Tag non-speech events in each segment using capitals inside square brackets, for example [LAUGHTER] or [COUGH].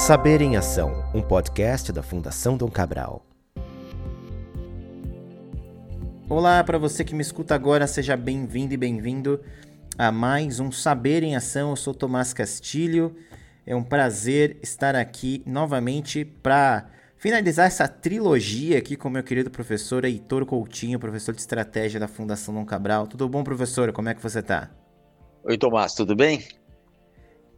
Saber em Ação, um podcast da Fundação Dom Cabral. Olá, para você que me escuta agora, seja bem-vindo e bem-vindo a mais um Saber em Ação. Eu sou Tomás Castilho. É um prazer estar aqui novamente para finalizar essa trilogia aqui com meu querido professor Heitor Coutinho, professor de estratégia da Fundação Dom Cabral. Tudo bom, professor? Como é que você está? Oi, Tomás, tudo bem?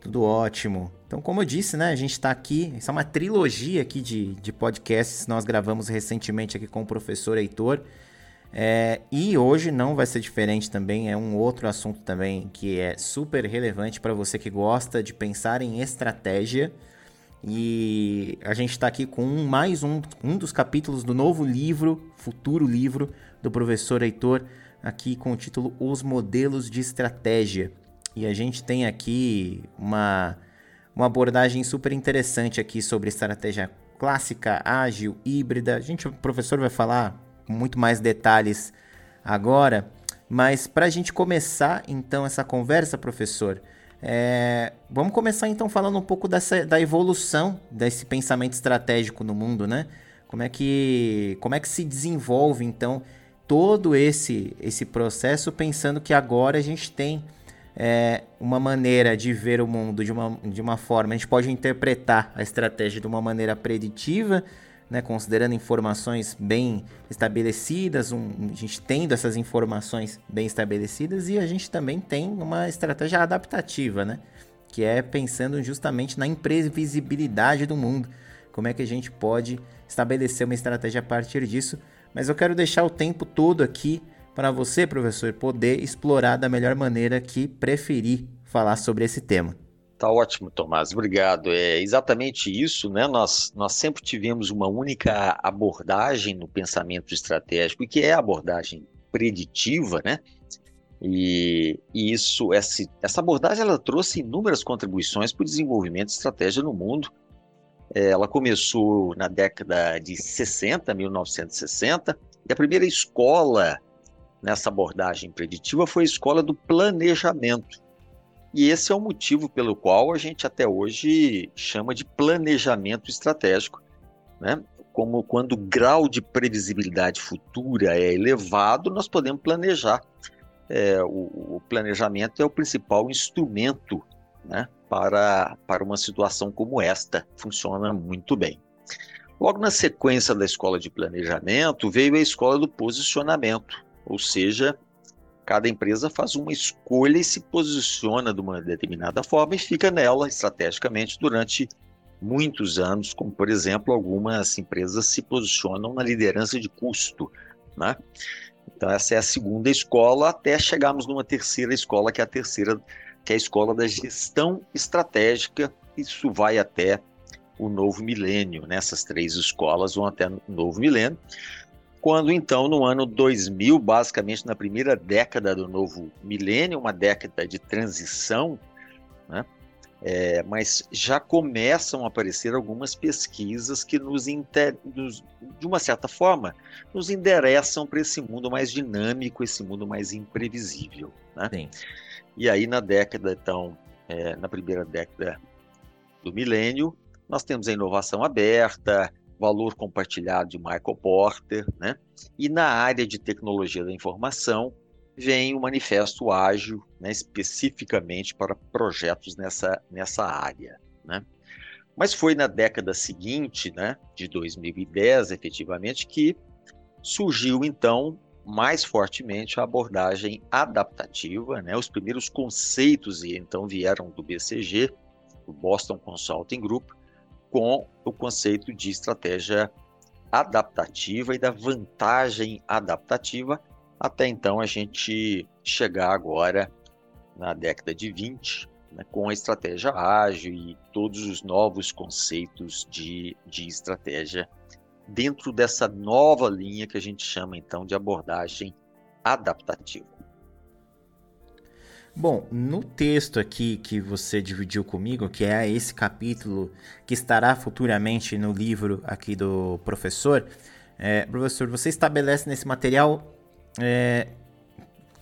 Tudo ótimo. Então, como eu disse, né, a gente está aqui, isso é uma trilogia aqui de, de podcasts nós gravamos recentemente aqui com o professor Heitor. É, e hoje não vai ser diferente também, é um outro assunto também que é super relevante para você que gosta de pensar em estratégia. E a gente está aqui com um, mais um, um dos capítulos do novo livro, futuro livro, do professor Heitor, aqui com o título Os Modelos de Estratégia. E a gente tem aqui uma, uma abordagem super interessante aqui sobre estratégia clássica, ágil, híbrida. A gente, o professor vai falar com muito mais detalhes agora, mas para a gente começar então essa conversa, professor, é, vamos começar então falando um pouco dessa, da evolução desse pensamento estratégico no mundo, né? Como é que, como é que se desenvolve então todo esse, esse processo pensando que agora a gente tem é, uma maneira de ver o mundo de uma, de uma forma. A gente pode interpretar a estratégia de uma maneira preditiva, né, considerando informações bem estabelecidas, um, a gente tendo essas informações bem estabelecidas, e a gente também tem uma estratégia adaptativa, né, que é pensando justamente na imprevisibilidade do mundo. Como é que a gente pode estabelecer uma estratégia a partir disso? Mas eu quero deixar o tempo todo aqui para você, professor, poder explorar da melhor maneira que preferir falar sobre esse tema. Tá ótimo, Tomás, obrigado. É exatamente isso, né? Nós, nós sempre tivemos uma única abordagem no pensamento estratégico, que é a abordagem preditiva, né? E, e isso, essa, essa abordagem, ela trouxe inúmeras contribuições para o desenvolvimento de estratégia no mundo. É, ela começou na década de 60, 1960, e a primeira escola nessa abordagem preditiva foi a escola do planejamento. E esse é o motivo pelo qual a gente até hoje chama de planejamento estratégico, né? Como quando o grau de previsibilidade futura é elevado, nós podemos planejar. É, o, o, planejamento é o principal instrumento né, para, para uma situação como esta. Funciona muito bem. Logo na sequência da escola de planejamento, veio a escola do posicionamento, ou seja, cada empresa faz uma escolha e se posiciona de uma determinada forma e fica nela estrategicamente durante muitos anos, como por exemplo, algumas empresas se posicionam na liderança de custo, né? Então essa é a segunda escola até chegarmos numa terceira escola, que é a terceira, que é a escola da gestão estratégica. Isso vai até o novo milênio, nessas três escolas vão até o novo milênio quando então no ano 2000, basicamente na primeira década do novo milênio, uma década de transição, né? É, mas já começam a aparecer algumas pesquisas que nos, inter... nos, de uma certa forma, nos endereçam para esse mundo mais dinâmico, esse mundo mais imprevisível. Né? Sim. E aí na década, então, é, na primeira década do milênio, nós temos a inovação aberta, valor compartilhado de Michael Porter, né? E na área de tecnologia da informação vem o manifesto ágil, né, especificamente para projetos nessa, nessa área, né? Mas foi na década seguinte, né, de 2010, efetivamente, que surgiu então mais fortemente a abordagem adaptativa, né? Os primeiros conceitos então vieram do BCG, o Boston Consulting Group, com o conceito de estratégia adaptativa e da vantagem adaptativa, até então a gente chegar agora na década de 20, né, com a estratégia ágil e todos os novos conceitos de, de estratégia dentro dessa nova linha que a gente chama então de abordagem adaptativa. Bom, no texto aqui que você dividiu comigo, que é esse capítulo que estará futuramente no livro aqui do professor, é, professor, você estabelece nesse material é,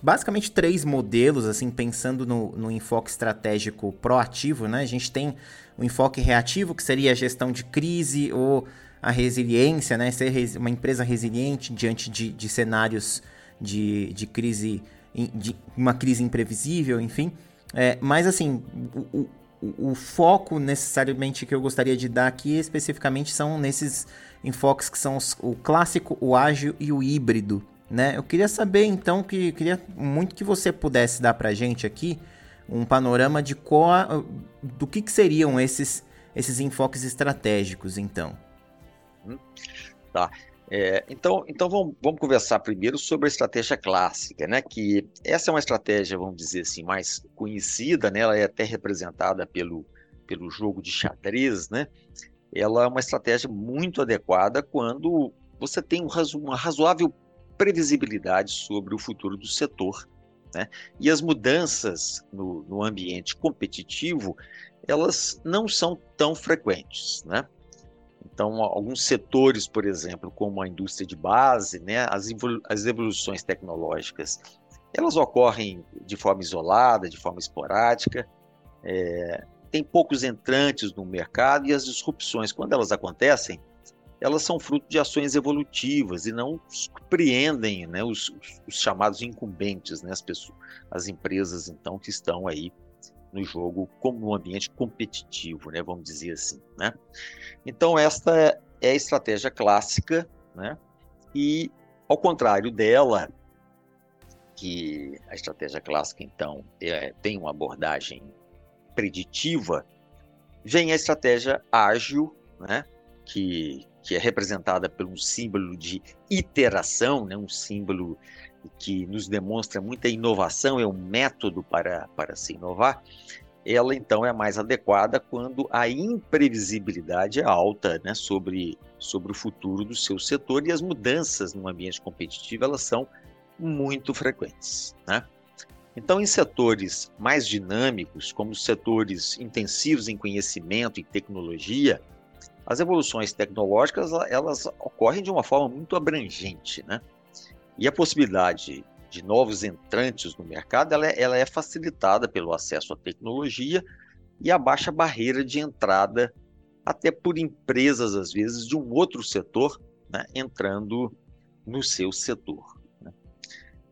basicamente três modelos, assim, pensando no, no enfoque estratégico proativo, né? A gente tem o enfoque reativo, que seria a gestão de crise ou a resiliência, né? Ser uma empresa resiliente diante de, de cenários de, de crise, de uma crise imprevisível, enfim. É, mas assim, o, o, o, foco necessariamente que eu gostaria de dar aqui especificamente são nesses enfoques que são os, o clássico, o ágil e o híbrido, né? Eu queria saber então que queria muito que você pudesse dar para gente aqui um panorama de qual, do que, que seriam esses esses enfoques estratégicos, então. Tá. É, então, então vamos, vamos, conversar primeiro sobre a estratégia clássica, né? Que essa é uma estratégia, vamos dizer assim, mais conhecida, né? Ela é até representada pelo, pelo jogo de xadrez, né? Ela é uma estratégia muito adequada quando você tem um uma razoável previsibilidade sobre o futuro do setor, né? E as mudanças no, no ambiente competitivo, elas não são tão frequentes, né? Então, alguns setores, por exemplo, como a indústria de base, né, as, as evoluções tecnológicas, elas ocorrem de forma isolada, de forma esporádica, é, tem poucos entrantes no mercado e as disrupções, quando elas acontecem, elas são fruto de ações evolutivas e não surpreendem né, os, os, os, chamados incumbentes, né, as, pessoas, as empresas então que estão aí no jogo como no ambiente competitivo, né, vamos dizer assim, né? Então esta é a estratégia clássica, né? E ao contrário dela, que a estratégia clássica então é, tem uma abordagem preditiva, vem a estratégia ágil, né? Que que é representada por um símbolo de iteração, né? um símbolo que nos demonstra muita inovação, é um método para, para se inovar, ela então é mais adequada quando a imprevisibilidade é alta né, sobre, sobre o futuro do seu setor e as mudanças no ambiente competitivo elas são muito frequentes. Né? Então, em setores mais dinâmicos, como os setores intensivos em conhecimento e tecnologia, as evoluções tecnológicas elas ocorrem de uma forma muito abrangente, né? E a possibilidade de novos entrantes no mercado, ela é, ela é facilitada pelo acesso à tecnologia e a baixa barreira de entrada, até por empresas, às vezes, de um outro setor, né, entrando no seu setor. Né?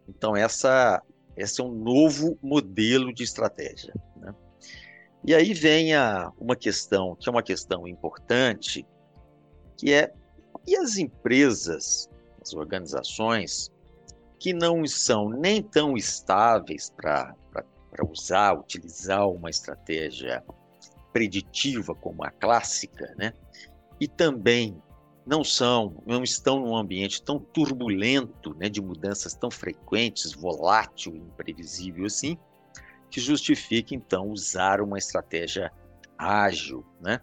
Então, essa, esse é um novo modelo de estratégia. Né? E aí vem a, uma questão, que é uma questão importante, que é, e as empresas, as organizações, que não são nem tão estáveis para usar, utilizar uma estratégia preditiva como a clássica, né? E também não são, não estão num ambiente tão turbulento, né, de mudanças tão frequentes, volátil imprevisível assim, que justifique então usar uma estratégia ágil, né?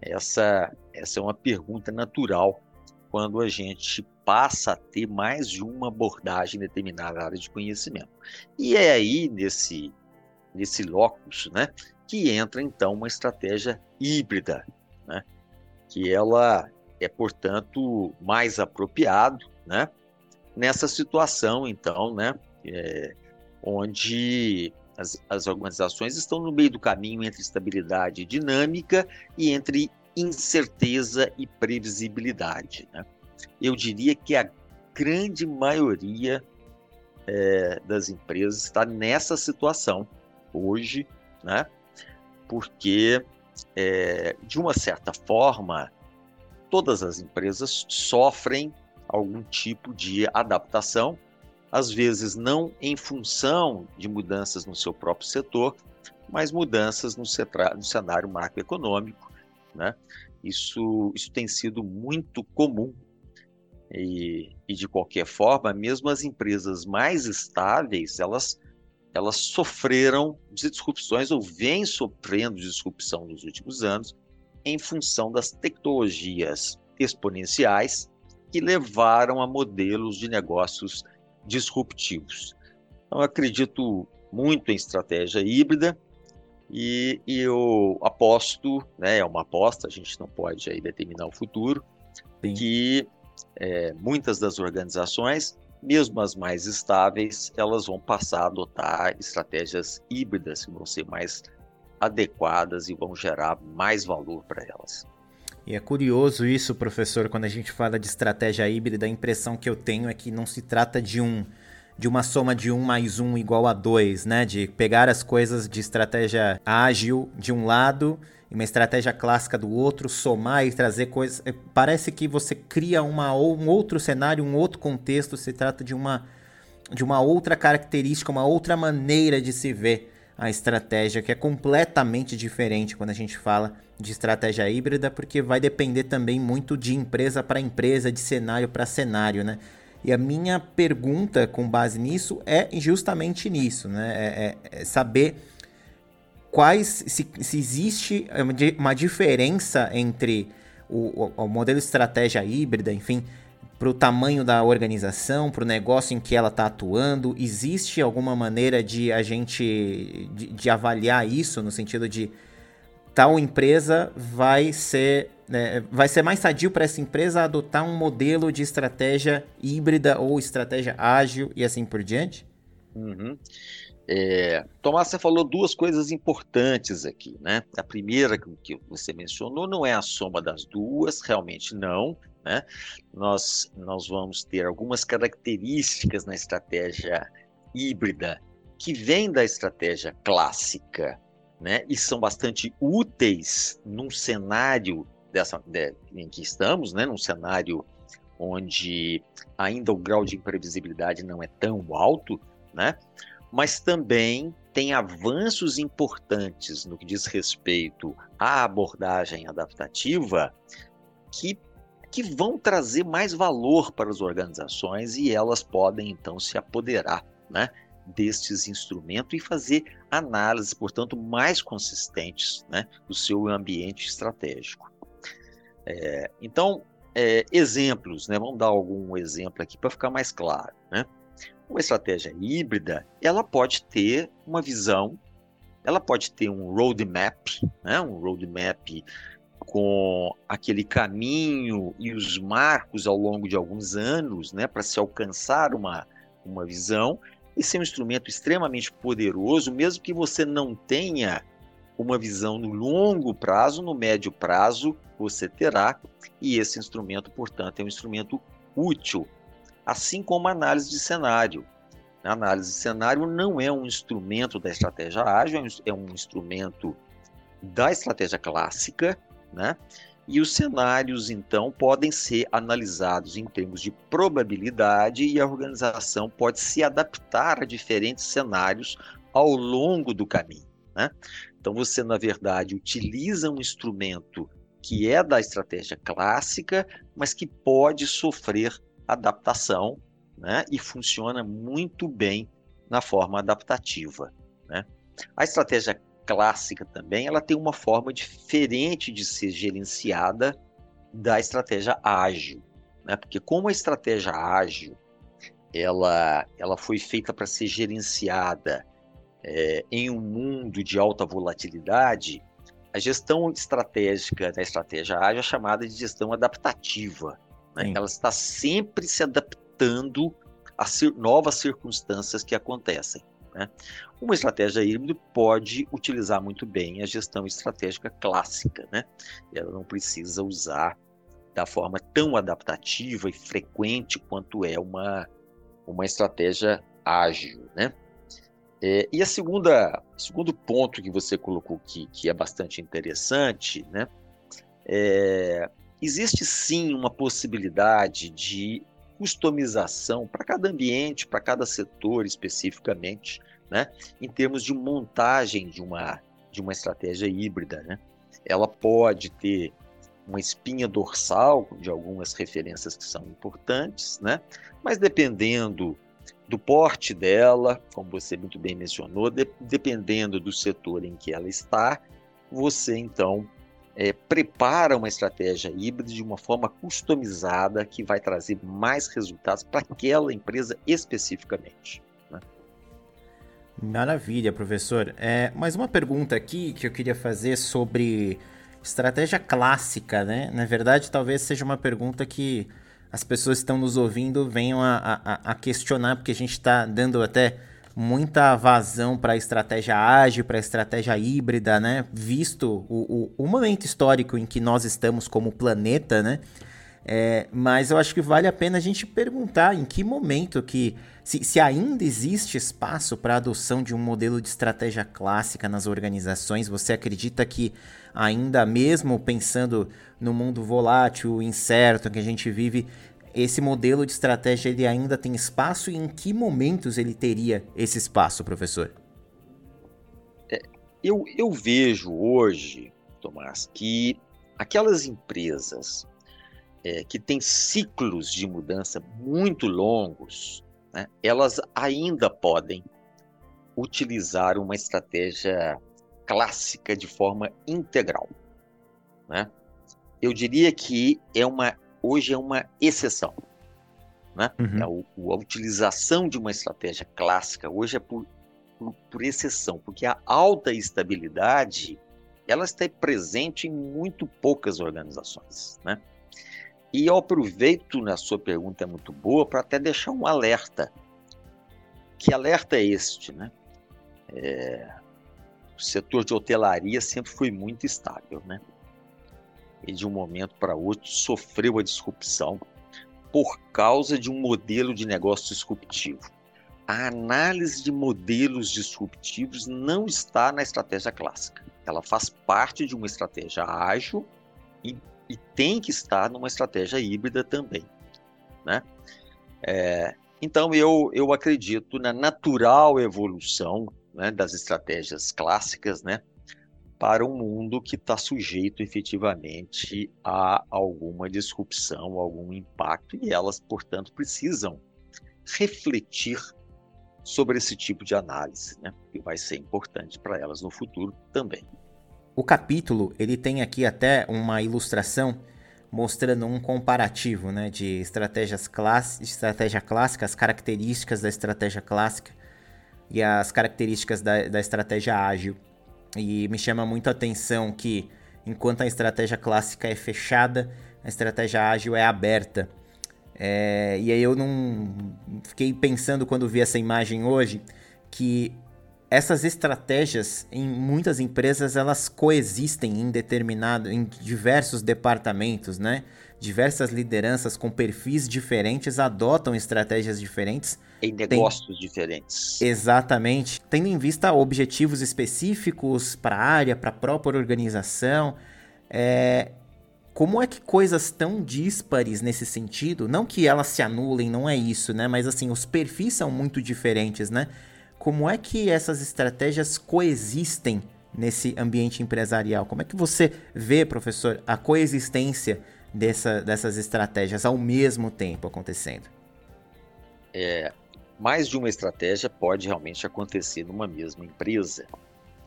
Essa essa é uma pergunta natural quando a gente passa a ter mais de uma abordagem em determinada área de conhecimento. E é aí, nesse, nesse locus, né, que entra, então, uma estratégia híbrida, né, que ela é, portanto, mais apropriado, né, nessa situação, então, né, é, onde as, as organizações estão no meio do caminho entre estabilidade dinâmica e entre incerteza e previsibilidade, né? eu diria que a grande maioria é, das empresas está nessa situação hoje, né? Porque, é, de uma certa forma, todas as empresas sofrem algum tipo de adaptação, às vezes não em função de mudanças no seu próprio setor, mas mudanças no, no cenário macroeconômico. Né? Isso, isso tem sido muito comum e, e, de qualquer forma, mesmo as empresas mais estáveis, elas, elas sofreram disrupções ou vêm sofrendo disrupção nos últimos anos em função das tecnologias exponenciais que levaram a modelos de negócios disruptivos. Então, acredito muito em estratégia híbrida e, e eu aposto, né, é uma aposta, a gente não pode aí determinar o futuro, Sim. que é, muitas das organizações mesmo as mais estáveis, elas vão passar a adotar estratégias híbridas que vão ser mais adequadas e vão gerar mais valor para elas. E é curioso isso, professor, quando a gente fala de estratégia híbrida, a impressão que eu tenho é que não se trata de um de uma soma de 1 mais 1 igual a 2, né? De pegar as coisas de estratégia ágil de um lado e uma estratégia clássica do outro, somar e trazer coisas. É, parece que você cria uma, um outro cenário, um outro contexto, se trata de uma, de uma outra característica, uma outra maneira de se ver a estratégia, que é completamente diferente quando a gente fala de estratégia híbrida, porque vai depender também muito de empresa para empresa, de cenário para cenário, né? E a minha pergunta com base nisso é justamente nisso, né? É, é, é saber quais se, se, existe uma diferença entre o, o, o modelo de estratégia híbrida, enfim, para o tamanho da organização, para o negócio em que ela está atuando? Existe alguma maneira de a gente de, de avaliar isso no sentido de tal empresa vai ser né, vai ser mais sadio para essa empresa adotar um modelo de estratégia híbrida ou estratégia ágil e assim por diante? Uhum. É, Tomás, você falou duas coisas importantes aqui, né? A primeira que você mencionou não é a soma das duas, realmente não. Né? Nós, nós vamos ter algumas características na estratégia híbrida que vêm da estratégia clássica, né? E são bastante úteis num cenário dessa, de, em que estamos, né? Num cenário onde ainda o grau de imprevisibilidade não é tão alto, né? mas também tem avanços importantes no que diz respeito à abordagem adaptativa que, que vão trazer mais valor para as organizações e elas podem então se apoderar né, destes instrumentos e fazer análises, portanto, mais consistentes né, do seu ambiente estratégico. É, então, é, exemplos, né, vamos dar algum exemplo aqui para ficar mais claro. Né? Uma estratégia híbrida, ela pode ter uma visão, ela pode ter um roadmap, né? um roadmap com aquele caminho e os marcos ao longo de alguns anos né? para se alcançar uma, uma visão, e ser um instrumento extremamente poderoso, mesmo que você não tenha uma visão no longo prazo, no médio prazo você terá, e esse instrumento, portanto, é um instrumento útil assim como a análise de cenário. A análise de cenário não é um instrumento da estratégia ágil, é um instrumento da estratégia clássica, né? E os cenários, então, podem ser analisados em termos de probabilidade e a organização pode se adaptar a diferentes cenários ao longo do caminho. Né? Então, você, na verdade, utiliza um instrumento que é da estratégia clássica, mas que pode sofrer adaptação né, e funciona muito bem na forma adaptativa. Né? A estratégia clássica também ela tem uma forma diferente de ser gerenciada da estratégia ágil, né? porque como a estratégia ágil ela, ela foi feita para ser gerenciada é, em um mundo de alta volatilidade, a gestão estratégica da estratégia ágil é chamada de gestão adaptativa. Né? Ela está sempre se adaptando a cir novas circunstâncias que acontecem. Né? Uma estratégia híbrida pode utilizar muito bem a gestão estratégica clássica. Né? Ela não precisa usar da forma tão adaptativa e frequente quanto é uma, uma estratégia ágil. Né? É, e a segunda, segundo ponto que você colocou aqui, que é bastante interessante, né, é, existe sim uma possibilidade de customização para cada ambiente, para cada setor especificamente, né? em termos de montagem de uma, de uma estratégia híbrida. Né? Ela pode ter uma espinha dorsal de algumas referências que são importantes, né? mas dependendo do porte dela, como você muito bem mencionou, de, dependendo do setor em que ela está, você então é, prepara uma estratégia híbrida de uma forma customizada que vai trazer mais resultados para aquela empresa especificamente. Maravilha, professor. É, mais uma pergunta aqui que eu queria fazer sobre estratégia clássica, né? Na verdade, talvez seja uma pergunta que as pessoas que estão nos ouvindo venham a, a, a questionar, porque a gente está dando até muita vazão para a estratégia ágil, para a estratégia híbrida, né? Visto o, o, o, momento histórico em que nós estamos como planeta, né? É, mas eu acho que vale a pena a gente perguntar em que momento que se, se ainda existe espaço para a adoção de um modelo de estratégia clássica nas organizações, você acredita que ainda mesmo pensando no mundo volátil, incerto que a gente vive, esse modelo de estratégia ele ainda tem espaço e em que momentos ele teria esse espaço, professor? É, eu, eu vejo hoje, Tomás, que aquelas empresas é, que têm ciclos de mudança muito longos, né, elas ainda podem utilizar uma estratégia clássica de forma integral. Né? Eu diria que é uma, hoje é uma exceção. Né? Uhum. A, a, utilização de uma estratégia clássica hoje é por, por, por exceção, porque a alta estabilidade ela está presente em muito poucas organizações. Né? E eu aproveito na sua pergunta é muito boa para até deixar um alerta. Que alerta é este, né? É, o setor de hotelaria sempre foi muito estável, né? E de um momento para outro sofreu a disrupção por causa de um modelo de negócio disruptivo. A análise de modelos disruptivos não está na estratégia clássica. Ela faz parte de uma estratégia ágil e e tem que estar numa estratégia híbrida também, né? É, então eu, eu acredito na natural evolução né, das estratégias clássicas, né, para um mundo que está sujeito efetivamente a alguma disrupção, algum impacto e elas, portanto, precisam refletir sobre esse tipo de análise, né, que vai ser importante para elas no futuro também. O capítulo ele tem aqui até uma ilustração mostrando um comparativo né, de estratégias class... estratégia clássica, as características da estratégia clássica e as características da, da estratégia ágil. E me chama muito a atenção que enquanto a estratégia clássica é fechada, a estratégia ágil é aberta. É, e aí eu não fiquei pensando quando vi essa imagem hoje que essas estratégias em muitas empresas elas coexistem em determinado em diversos departamentos, né? Diversas lideranças com perfis diferentes adotam estratégias diferentes em negócios Tem... diferentes. Exatamente, tendo em vista objetivos específicos para a área, para a própria organização. É... Como é que coisas tão díspares nesse sentido, não que elas se anulem, não é isso, né? Mas assim, os perfis são muito diferentes, né? Como é que essas estratégias coexistem nesse ambiente empresarial? Como é que você vê, professor, a coexistência dessa, dessas estratégias ao mesmo tempo acontecendo? É, mais de uma estratégia pode realmente acontecer numa mesma empresa,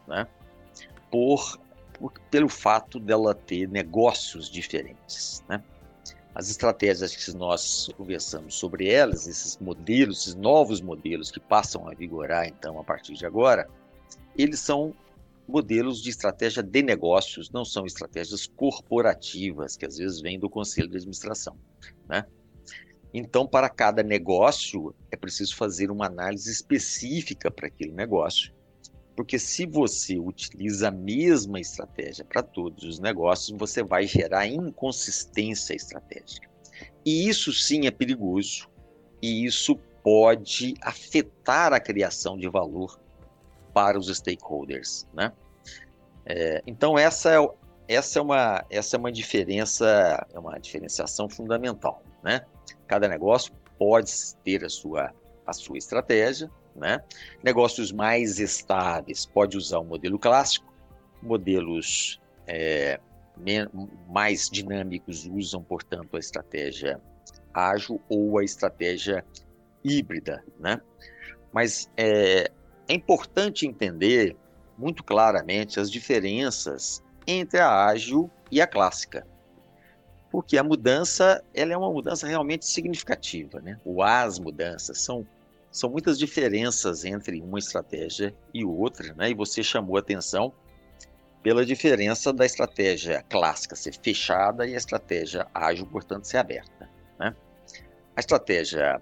né? Por, por pelo fato dela ter negócios diferentes, né? As estratégias que nós conversamos sobre elas, esses modelos, esses novos modelos que passam a vigorar então a partir de agora, eles são modelos de estratégia de negócios, não são estratégias corporativas que às vezes vêm do conselho de administração, né? Então, para cada negócio, é preciso fazer uma análise específica para aquele negócio porque se você utiliza a mesma estratégia para todos os negócios, você vai gerar inconsistência estratégica. E isso sim é perigoso, e isso pode afetar a criação de valor para os stakeholders, né? É, então essa é, essa é uma essa é uma diferença, é uma diferenciação fundamental, né? Cada negócio pode ter a sua a sua estratégia, né? Negócios mais estáveis, pode usar o modelo clássico, modelos é, mais dinâmicos usam, portanto, a estratégia ágil ou a estratégia híbrida. Né? Mas é, é importante entender muito claramente as diferenças entre a ágil e a clássica porque a mudança ela é uma mudança realmente significativa, né? Ou as mudanças são são muitas diferenças entre uma estratégia e outra, né? E você chamou atenção pela diferença da estratégia clássica ser fechada e a estratégia ágil, portanto, ser aberta, né? A estratégia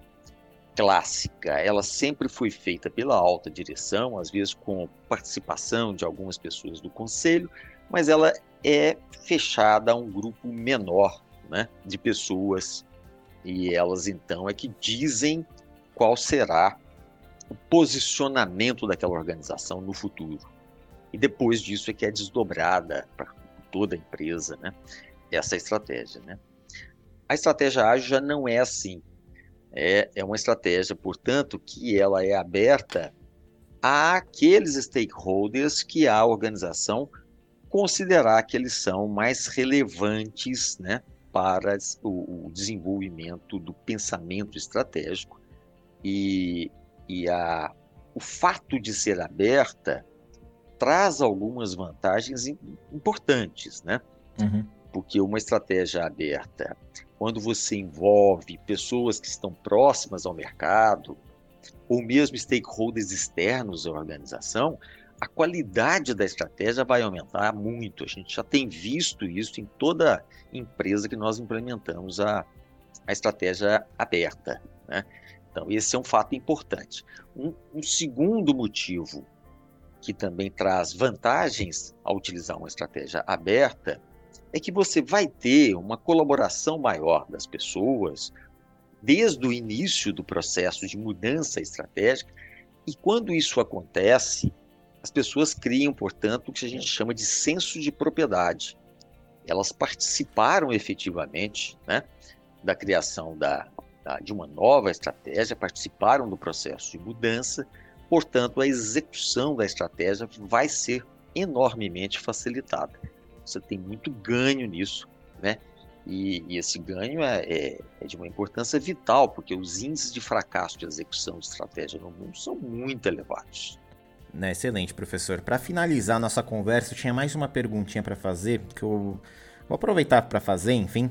clássica, ela sempre foi feita pela alta direção, às vezes com participação de algumas pessoas do conselho, mas ela é fechada a um grupo menor né, de pessoas e elas então é que dizem qual será o posicionamento daquela organização no futuro. E depois disso é que é desdobrada para toda a empresa, né? Essa estratégia, né? A estratégia ágil já não é assim. É, é uma estratégia, portanto, que ela é aberta àqueles stakeholders que a organização considerar que eles são mais relevantes, né? Para o, o desenvolvimento do pensamento estratégico e, e a, o fato de ser aberta traz algumas vantagens importantes, né? Uhum. Porque uma estratégia aberta, quando você envolve pessoas que estão próximas ao mercado, ou mesmo stakeholders externos à organização, a qualidade da estratégia vai aumentar muito. A gente já tem visto isso em toda empresa que nós implementamos a, a estratégia aberta. Né? Então, esse é um fato importante. Um, um segundo motivo que também traz vantagens ao utilizar uma estratégia aberta é que você vai ter uma colaboração maior das pessoas desde o início do processo de mudança estratégica. E quando isso acontece, as pessoas criam, portanto, o que a gente chama de senso de propriedade. Elas participaram efetivamente né, da criação da, da, de uma nova estratégia, participaram do processo de mudança, portanto, a execução da estratégia vai ser enormemente facilitada. Você tem muito ganho nisso, né? E, e esse ganho é, é, é, de uma importância vital, porque os índices de fracasso de execução de estratégia no mundo são muito elevados. Né, excelente, professor. Para finalizar nossa conversa, eu tinha mais uma perguntinha para fazer, que eu vou aproveitar para fazer, enfim.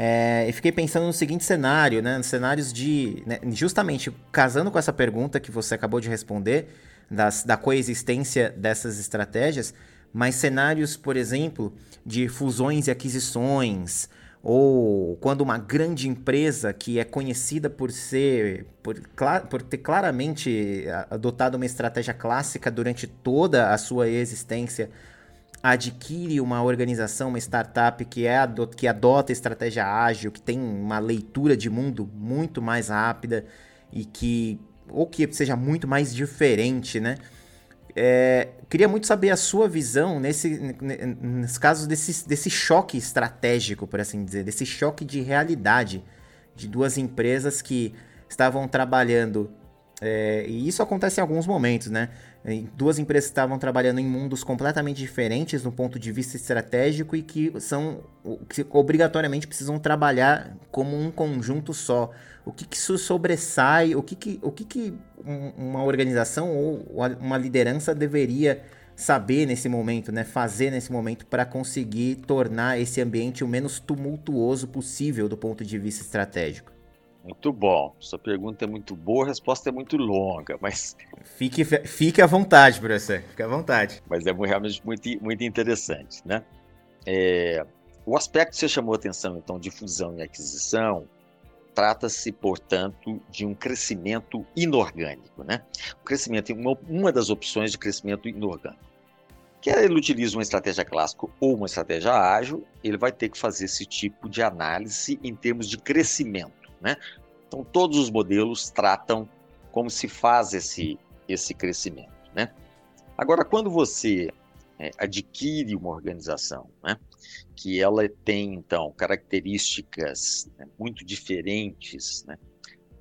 É, e fiquei pensando no seguinte cenário, né? Cenários de. Né, justamente casando com essa pergunta que você acabou de responder, das, da coexistência dessas estratégias, mas cenários, por exemplo, de fusões e aquisições, ou quando uma grande empresa que é conhecida por ser por, por ter claramente adotado uma estratégia clássica durante toda a sua existência adquire uma organização, uma startup que, é, que adota estratégia ágil, que tem uma leitura de mundo muito mais rápida e que ou que seja muito mais diferente, né? É, queria muito saber a sua visão nesse, nesse caso desse, desse choque estratégico, por assim dizer, desse choque de realidade de duas empresas que estavam trabalhando. É, e isso acontece em alguns momentos, né? Duas empresas que estavam trabalhando em mundos completamente diferentes no ponto de vista estratégico e que são que obrigatoriamente precisam trabalhar como um conjunto só. O que, que isso sobressai? O que, que, o que, que uma organização ou uma liderança deveria saber nesse momento, né? Fazer nesse momento para conseguir tornar esse ambiente o menos tumultuoso possível do ponto de vista estratégico? Muito bom. Sua pergunta é muito boa, a resposta é muito longa, mas. [LAUGHS] Fique, fique à vontade, professor. Fique à vontade. Mas é realmente muito, muito interessante, né? É, o aspecto que você chamou a atenção, então, de fusão e aquisição, trata-se, portanto, de um crescimento inorgânico, né? O crescimento, uma, uma das opções de crescimento inorgânico. Quer ele utilize uma estratégia clássica ou uma estratégia ágil, ele vai ter que fazer esse tipo de análise em termos de crescimento. Né? Então, todos os modelos tratam como se faz esse, esse crescimento. Né? Agora, quando você é, adquire uma organização né, que ela tem, então, características né, muito diferentes né,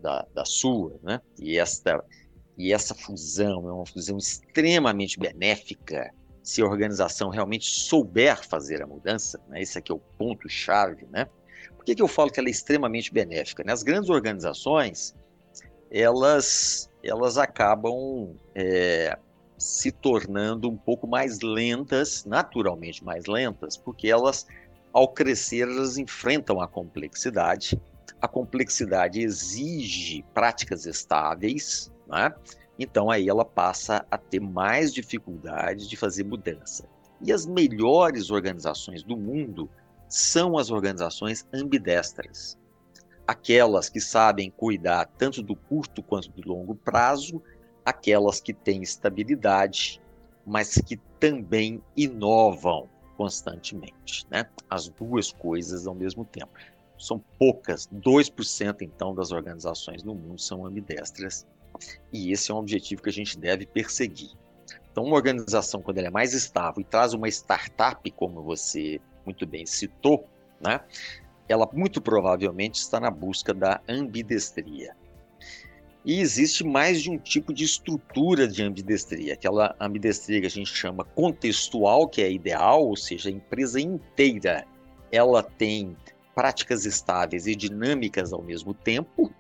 da, da sua, né, e, esta, e essa fusão é uma fusão extremamente benéfica se a organização realmente souber fazer a mudança, né, esse aqui é o ponto-chave, né, que, que eu falo que ela é extremamente benéfica? Né? As grandes organizações, elas, elas acabam é, se tornando um pouco mais lentas, naturalmente mais lentas, porque elas, ao crescer, elas enfrentam a complexidade. A complexidade exige práticas estáveis, né? então aí ela passa a ter mais dificuldade de fazer mudança. E as melhores organizações do mundo são as organizações ambidestras. aquelas que sabem cuidar tanto do curto quanto do longo prazo, aquelas que têm estabilidade, mas que também inovam constantemente, né? As duas coisas ao mesmo tempo. São poucas, 2% então das organizações no mundo são ambidestras, e esse é um objetivo que a gente deve perseguir. Então, uma organização, quando ela é mais estável e traz uma startup, como você muito bem citou, né? ela muito provavelmente está na busca da ambidestria. E existe mais de um tipo de estrutura de ambidestria. Aquela ambidestria que a gente chama contextual, que é ideal, ou seja, a empresa inteira ela tem práticas estáveis e dinâmicas ao mesmo tempo.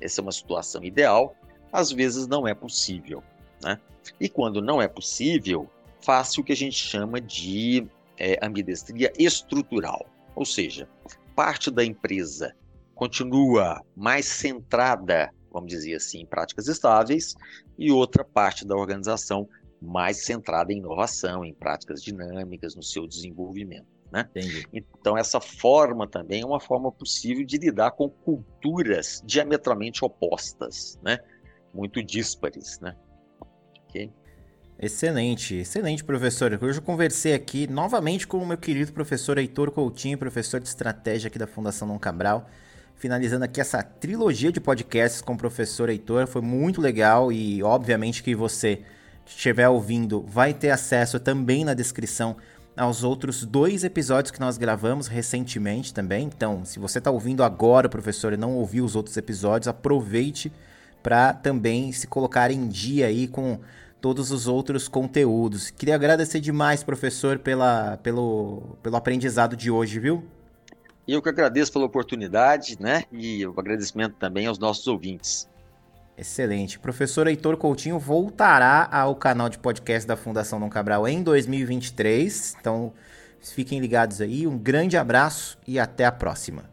Essa é uma situação ideal. Às vezes não é possível. Né? E quando não é possível, faz o que a gente chama de é, ambidestria estrutural. Ou seja, parte da empresa continua mais centrada, vamos dizer assim, em práticas estáveis, e outra parte da organização mais centrada em inovação, em práticas dinâmicas, no seu desenvolvimento. Né? Então, essa forma também é uma forma possível de lidar com culturas diametralmente opostas, né? muito díspares. Né? Okay? Excelente, excelente, professor. Hoje eu conversei aqui novamente com o meu querido professor Heitor Coutinho, professor de estratégia aqui da Fundação Dom Cabral. Finalizando aqui essa trilogia de podcasts com o professor Heitor, foi muito legal e obviamente que você estiver ouvindo vai ter acesso também na descrição aos outros dois episódios que nós gravamos recentemente também. Então, se você está ouvindo agora, professor, e não ouviu os outros episódios, aproveite para também se colocar em dia aí com todos os outros conteúdos. Queria agradecer demais, professor, pela, pelo, pelo aprendizado de hoje, viu? Eu que agradeço pela oportunidade, né? E o agradecimento também aos nossos ouvintes. Excelente. Professor Heitor Coutinho voltará ao canal de podcast da Fundação Dom Cabral em 2023. Então, fiquem ligados aí. Um grande abraço e até a próxima.